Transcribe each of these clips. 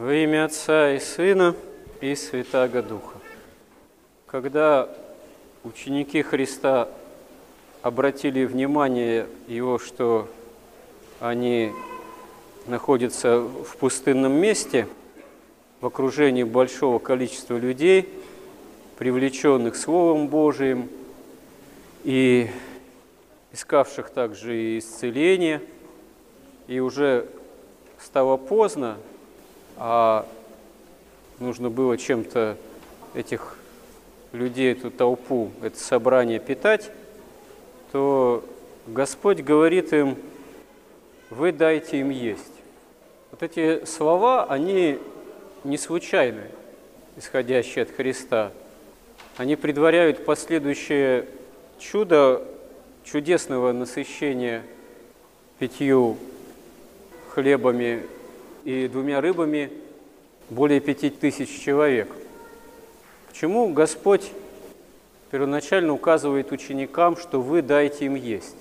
Во имя Отца и Сына и Святаго Духа. Когда ученики Христа обратили внимание Его, что они находятся в пустынном месте, в окружении большого количества людей, привлеченных Словом Божиим и искавших также и исцеление, и уже стало поздно, а нужно было чем-то этих людей, эту толпу, это собрание питать, то Господь говорит им, вы дайте им есть. Вот эти слова, они не случайны, исходящие от Христа. Они предваряют последующее чудо чудесного насыщения пятью хлебами и двумя рыбами более пяти тысяч человек. Почему Господь первоначально указывает ученикам, что вы дайте им есть?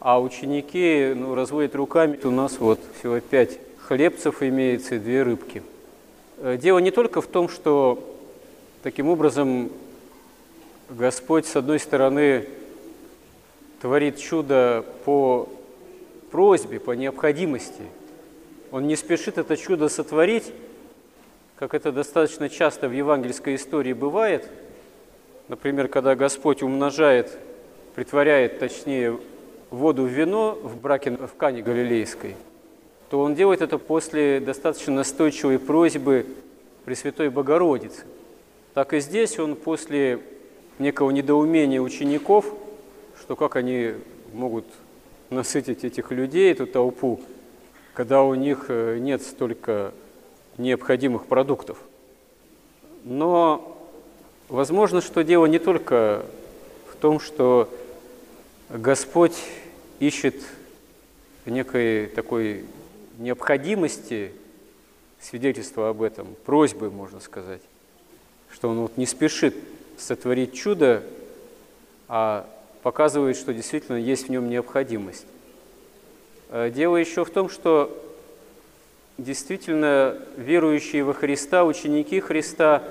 А ученики ну, разводят руками, у нас вот всего пять хлебцев имеется и две рыбки. Э, дело не только в том, что таким образом Господь, с одной стороны, творит чудо по просьбе, по необходимости – он не спешит это чудо сотворить, как это достаточно часто в евангельской истории бывает. Например, когда Господь умножает, притворяет, точнее, воду в вино в браке в Кане Галилейской, то Он делает это после достаточно настойчивой просьбы Пресвятой Богородицы. Так и здесь Он после некого недоумения учеников, что как они могут насытить этих людей, эту толпу, когда у них э, нет столько необходимых продуктов. Но возможно, что дело не только в том, что Господь ищет некой такой необходимости свидетельства об этом, просьбы, можно сказать, что Он вот не спешит сотворить чудо, а показывает, что действительно есть в нем необходимость. Э, дело еще в том, что действительно верующие во Христа, ученики Христа,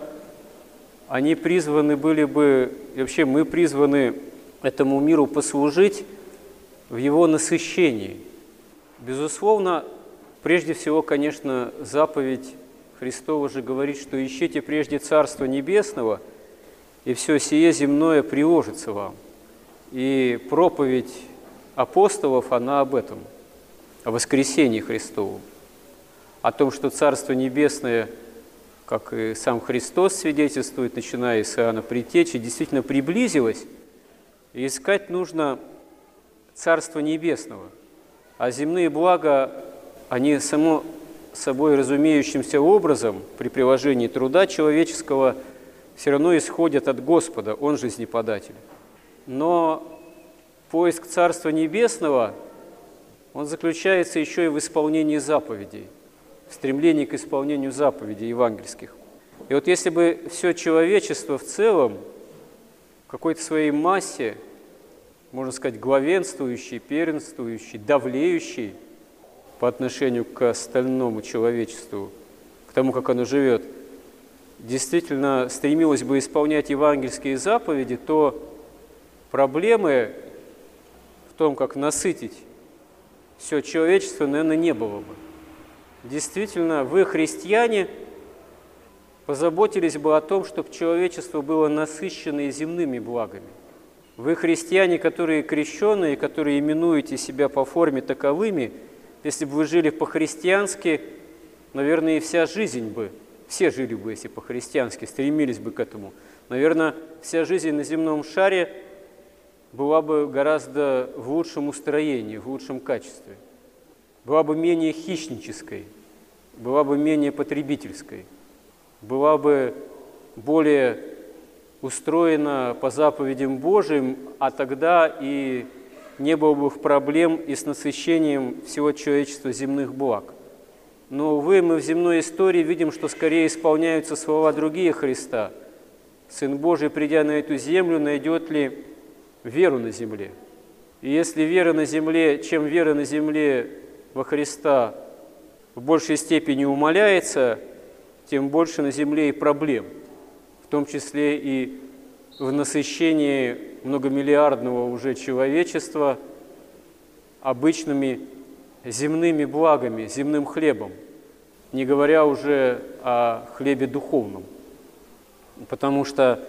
они призваны были бы, и вообще мы призваны этому миру послужить в его насыщении. Безусловно, прежде всего, конечно, заповедь Христова же говорит, что ищите прежде Царство Небесного, и все сие земное приложится вам. И проповедь апостолов, она об этом – о воскресении Христовом, о том, что Царство Небесное, как и сам Христос свидетельствует, начиная с Иоанна Притечи, действительно приблизилось, и искать нужно Царство Небесного. А земные блага, они само собой разумеющимся образом при приложении труда человеческого все равно исходят от Господа, Он жизнеподатель. Но поиск Царства Небесного – он заключается еще и в исполнении заповедей, в стремлении к исполнению заповедей евангельских. И вот если бы все человечество в целом, в какой-то своей массе, можно сказать, главенствующий, первенствующий, давлеющий по отношению к остальному человечеству, к тому, как оно живет, действительно стремилось бы исполнять евангельские заповеди, то проблемы в том, как насытить все человечество, наверное, не было бы. Действительно, вы, христиане, позаботились бы о том, чтобы человечество было насыщено земными благами. Вы, христиане, которые крещенные, которые именуете себя по форме таковыми, если бы вы жили по-христиански, наверное, и вся жизнь бы, все жили бы, если по-христиански, стремились бы к этому. Наверное, вся жизнь на земном шаре была бы гораздо в лучшем устроении, в лучшем качестве, была бы менее хищнической, была бы менее потребительской, была бы более устроена по заповедям Божьим, а тогда и не было бы проблем и с насыщением всего человечества земных благ. Но, увы, мы в земной истории видим, что скорее исполняются слова другие Христа. Сын Божий, придя на эту землю, найдет ли веру на земле. И если вера на земле, чем вера на земле во Христа в большей степени умаляется, тем больше на земле и проблем, в том числе и в насыщении многомиллиардного уже человечества обычными земными благами, земным хлебом, не говоря уже о хлебе духовном. Потому что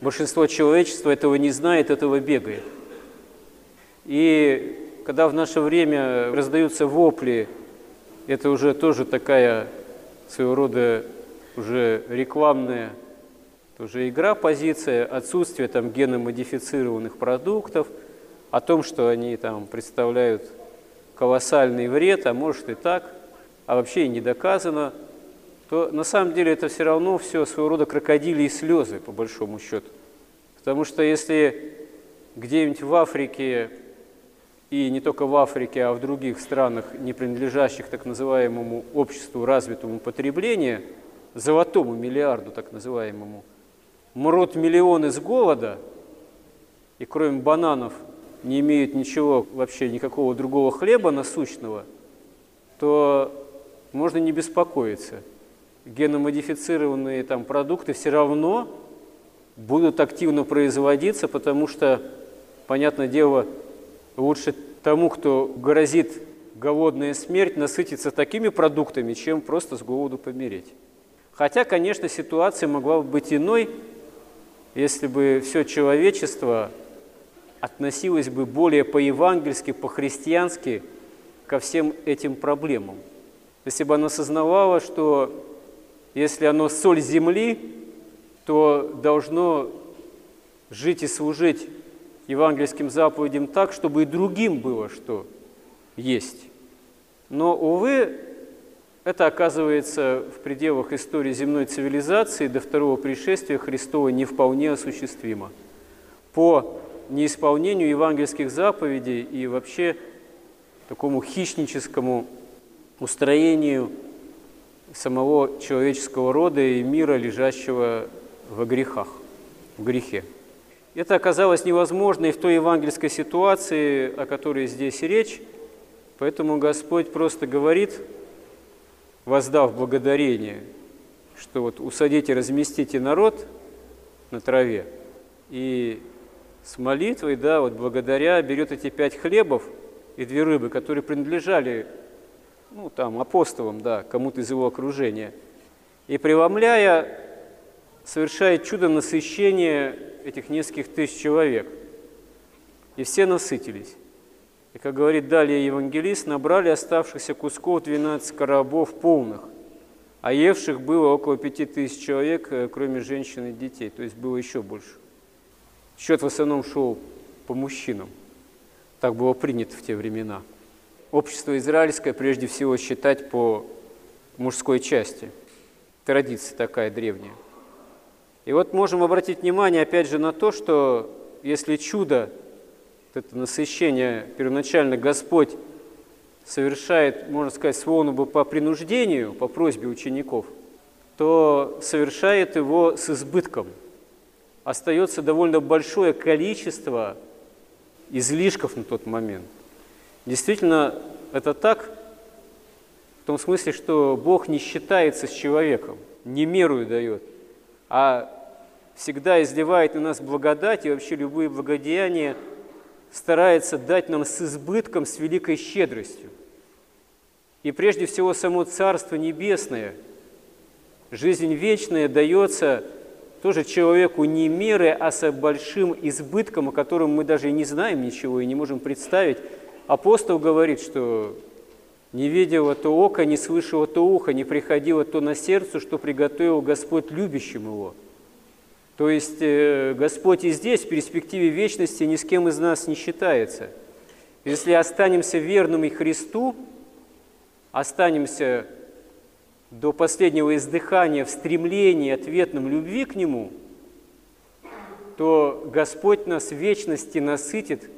большинство человечества этого не знает, этого бегает. И когда в наше время раздаются вопли, это уже тоже такая своего рода уже рекламная тоже игра, позиция, отсутствие там геномодифицированных продуктов, о том, что они там представляют колоссальный вред, а может и так, а вообще и не доказано, то на самом деле это все равно все своего рода крокодили и слезы, по большому счету. Потому что если где-нибудь в Африке, и не только в Африке, а в других странах, не принадлежащих так называемому обществу развитому потребления, золотому миллиарду так называемому, мрут миллионы с голода, и кроме бананов не имеют ничего, вообще никакого другого хлеба насущного, то можно не беспокоиться. Геномодифицированные там продукты все равно будут активно производиться, потому что, понятное дело, лучше тому, кто грозит голодная смерть, насытиться такими продуктами, чем просто с голоду помереть. Хотя, конечно, ситуация могла бы быть иной, если бы все человечество относилось бы более по-евангельски, по-христиански ко всем этим проблемам. Если бы оно осознавало, что если оно соль земли, то должно жить и служить евангельским заповедям так, чтобы и другим было что есть. Но, увы, это оказывается в пределах истории земной цивилизации до второго пришествия Христова не вполне осуществимо. По неисполнению евангельских заповедей и вообще такому хищническому устроению самого человеческого рода и мира, лежащего во грехах, в грехе. Это оказалось невозможно и в той евангельской ситуации, о которой здесь речь, поэтому Господь просто говорит – воздав благодарение, что вот усадите, разместите народ на траве, и с молитвой, да, вот благодаря берет эти пять хлебов и две рыбы, которые принадлежали, ну, там, апостолам, да, кому-то из его окружения, и преломляя, совершает чудо насыщения этих нескольких тысяч человек. И все насытились. И, как говорит далее евангелист, набрали оставшихся кусков 12 коробов полных, а евших было около пяти тысяч человек, э, кроме женщин и детей, то есть было еще больше. Счет в основном шел по мужчинам. Так было принято в те времена. Общество израильское прежде всего считать по мужской части. Традиция такая древняя. И вот можем обратить внимание опять же на то, что если чудо это насыщение первоначально Господь совершает, можно сказать, словно бы по принуждению, по просьбе учеников, то совершает его с избытком. Остается довольно большое количество излишков на тот момент. Действительно, это так, в том смысле, что Бог не считается с человеком, не мерую дает, а всегда изливает на нас благодать и вообще любые благодеяния – старается дать нам с избытком, с великой щедростью. И прежде всего само Царство Небесное, жизнь вечная дается тоже человеку не меры, а с большим избытком, о котором мы даже и не знаем ничего и не можем представить. Апостол говорит, что не видело то око, не слышало то ухо, не приходило то на сердце, что приготовил Господь любящим его – то есть э, Господь и здесь, в перспективе вечности, ни с кем из нас не считается. Если останемся верными Христу, останемся до последнего издыхания в стремлении ответном любви к Нему, то Господь нас в вечности насытит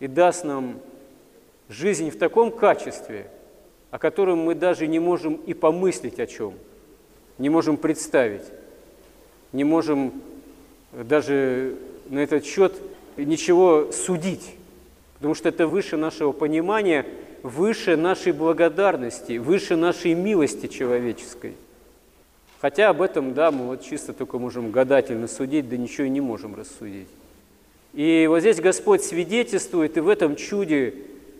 и даст нам жизнь в таком качестве, о котором мы даже не можем и помыслить о чем, не можем представить не можем даже на этот счет ничего судить, потому что это выше нашего понимания, выше нашей благодарности, выше нашей милости человеческой. Хотя об этом, да, мы вот чисто только можем гадательно судить, да ничего и не можем рассудить. И вот здесь Господь свидетельствует и в этом чуде,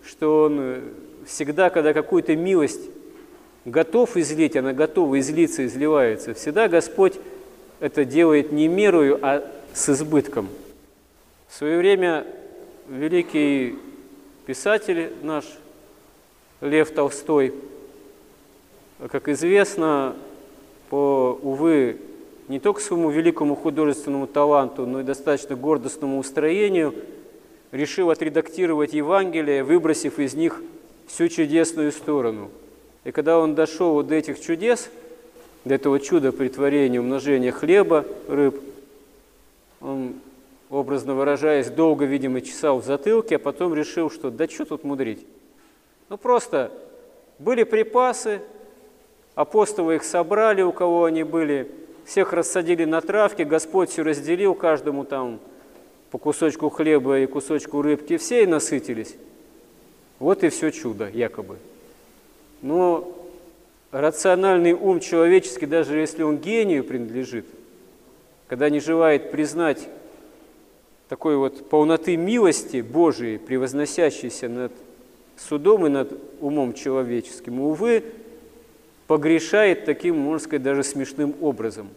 что Он всегда, когда какую-то милость готов излить, она готова излиться, изливается, всегда Господь это делает не мерою, а с избытком. В свое время великий писатель наш Лев Толстой, как известно, по, увы, не только своему великому художественному таланту, но и достаточно гордостному устроению, решил отредактировать Евангелие, выбросив из них всю чудесную сторону. И когда он дошел вот до этих чудес, до этого чуда притворения, умножения хлеба, рыб, он, образно выражаясь, долго, видимо, чесал в затылке, а потом решил, что да что тут мудрить. Ну просто были припасы, апостолы их собрали, у кого они были, всех рассадили на травке, Господь все разделил каждому там по кусочку хлеба и кусочку рыбки, все и насытились. Вот и все чудо, якобы. Но рациональный ум человеческий, даже если он гению принадлежит, когда не желает признать такой вот полноты милости Божией, превозносящейся над судом и над умом человеческим, увы, погрешает таким, можно сказать, даже смешным образом.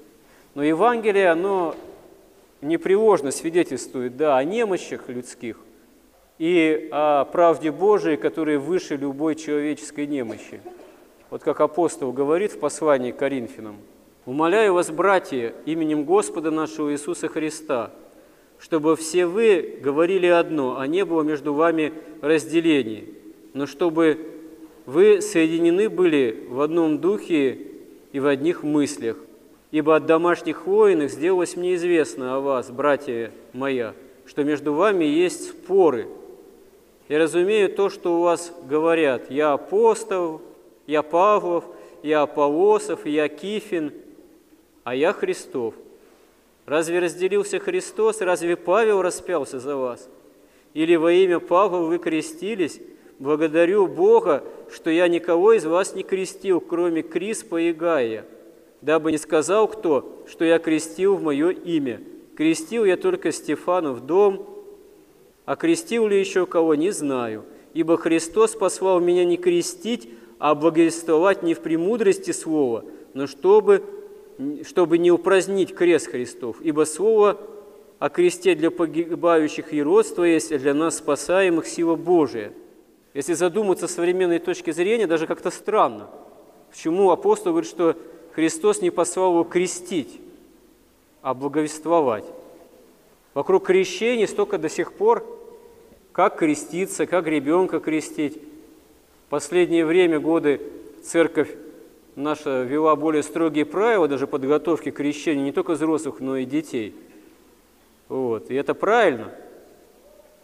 Но Евангелие, оно непреложно свидетельствует, да, о немощах людских и о правде Божией, которая выше любой человеческой немощи. Вот как апостол говорит в послании к Коринфянам, «Умоляю вас, братья, именем Господа нашего Иисуса Христа, чтобы все вы говорили одно, а не было между вами разделений, но чтобы вы соединены были в одном духе и в одних мыслях. Ибо от домашних воинов сделалось мне известно о вас, братья моя, что между вами есть споры. Я разумею то, что у вас говорят. Я апостол, я Павлов, я Аполосов, я Кифин, а я Христов. Разве разделился Христос, разве Павел распялся за вас? Или во имя Павла вы крестились, Благодарю Бога, что я никого из вас не крестил, кроме Криспа и Гая, дабы не сказал кто, что я крестил в мое имя. Крестил я только Стефану в дом, а крестил ли еще кого, не знаю. Ибо Христос послал меня не крестить, а благовествовать не в премудрости слова, но чтобы, чтобы не упразднить крест Христов. Ибо слово о кресте для погибающих и родства есть, а для нас спасаемых сила Божия – если задуматься с современной точки зрения, даже как-то странно. Почему апостол говорит, что Христос не послал его крестить, а благовествовать? Вокруг крещения столько до сих пор, как креститься, как ребенка крестить. В последнее время, годы, церковь наша вела более строгие правила даже подготовки к крещению не только взрослых, но и детей. Вот. И это правильно –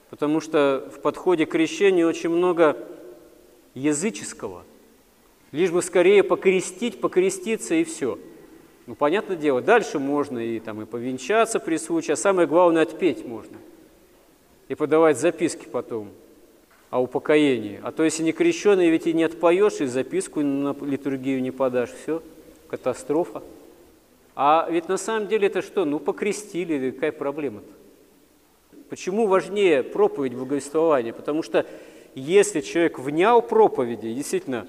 потому что в подходе к крещению очень много языческого. Лишь бы скорее покрестить, покреститься и все. Ну, понятное дело, дальше можно и, там, и повенчаться при случае, а самое главное, отпеть можно. И подавать записки потом о упокоении. А то, если не крещеный, ведь и не отпоешь, и записку на литургию не подашь, все, катастрофа. А ведь на самом деле это что? Ну, покрестили, какая проблема-то? Почему важнее проповедь благовествования? Потому что если человек внял проповеди, действительно,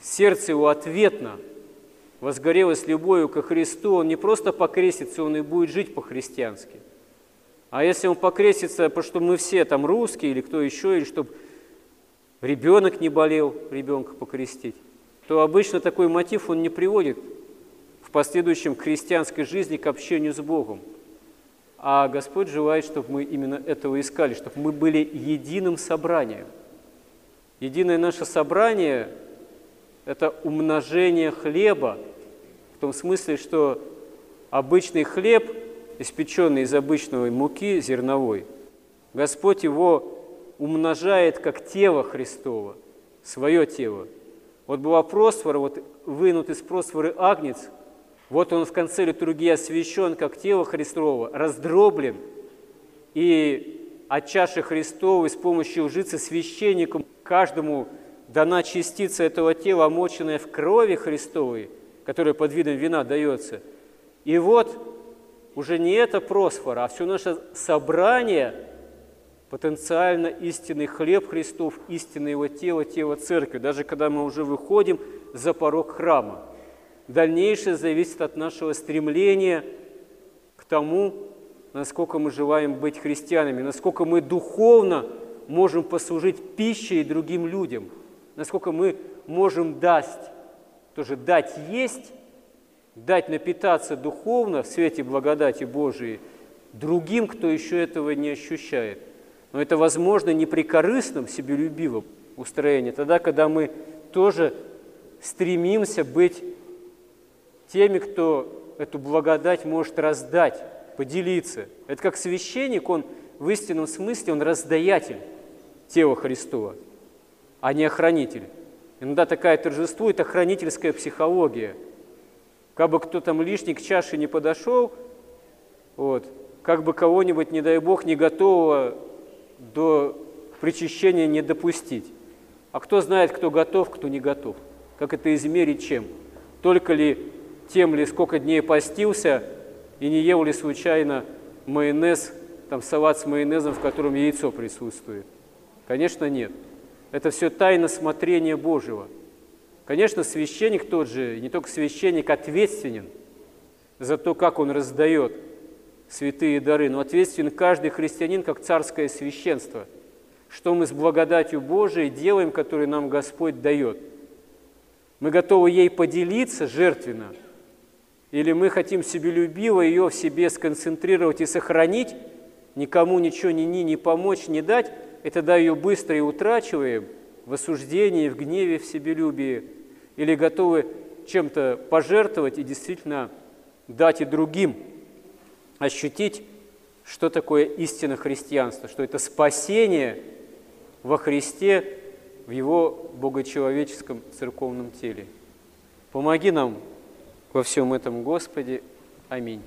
сердце его ответно возгорелось любовью ко Христу, он не просто покрестится, он и будет жить по-христиански. А если он покрестится, потому что мы все там русские или кто еще, или чтобы ребенок не болел, ребенка покрестить, то обычно такой мотив он не приводит в последующем христианской жизни к общению с Богом. А Господь желает, чтобы мы именно этого искали, чтобы мы были единым собранием. Единое наше собрание – это умножение хлеба, в том смысле, что обычный хлеб, испеченный из обычной муки зерновой, Господь его умножает как тело Христово, свое тело. Вот была просфора, вот вынут из просфоры агнец – вот он в конце литургии освящен, как тело Христово, раздроблен, и от чаши Христовой с помощью лжицы священникам каждому дана частица этого тела, омоченная в крови Христовой, которое под видом вина дается. И вот уже не это просфора, а все наше собрание – потенциально истинный хлеб Христов, истинное Его тело, тело Церкви, даже когда мы уже выходим за порог храма. Дальнейшее зависит от нашего стремления к тому, насколько мы желаем быть христианами, насколько мы духовно можем послужить пищей другим людям, насколько мы можем дать, тоже дать есть, дать напитаться духовно в свете благодати Божией другим, кто еще этого не ощущает – но это возможно не при корыстном, себелюбивом устроении, тогда, когда мы тоже стремимся быть теми, кто эту благодать может раздать, поделиться. Это как священник, он в истинном смысле, он раздаятель тела Христова, а не охранитель. Иногда такая торжествует охранительская психология. Как бы кто там лишний к чаше не подошел, вот, как бы кого-нибудь, не дай Бог, не готового до причащения не допустить. А кто знает, кто готов, кто не готов? Как это измерить чем? Только ли тем ли, сколько дней постился, и не ел ли случайно майонез, там салат с майонезом, в котором яйцо присутствует? Конечно, нет. Это все тайна смотрения Божьего. Конечно, священник тот же, не только священник, ответственен за то, как он раздает святые дары, но ответственен каждый христианин как царское священство, что мы с благодатью Божией делаем, которую нам Господь дает. Мы готовы ей поделиться жертвенно, или мы хотим себелюбиво ее в себе сконцентрировать и сохранить, никому ничего ни, ни, ни помочь, не дать, и тогда ее быстро и утрачиваем в осуждении, в гневе, в себелюбии, или готовы чем-то пожертвовать и действительно дать и другим – ощутить, что такое истина христианства, что это спасение во Христе, в Его богочеловеческом церковном теле. Помоги нам во всем этом, Господи. Аминь.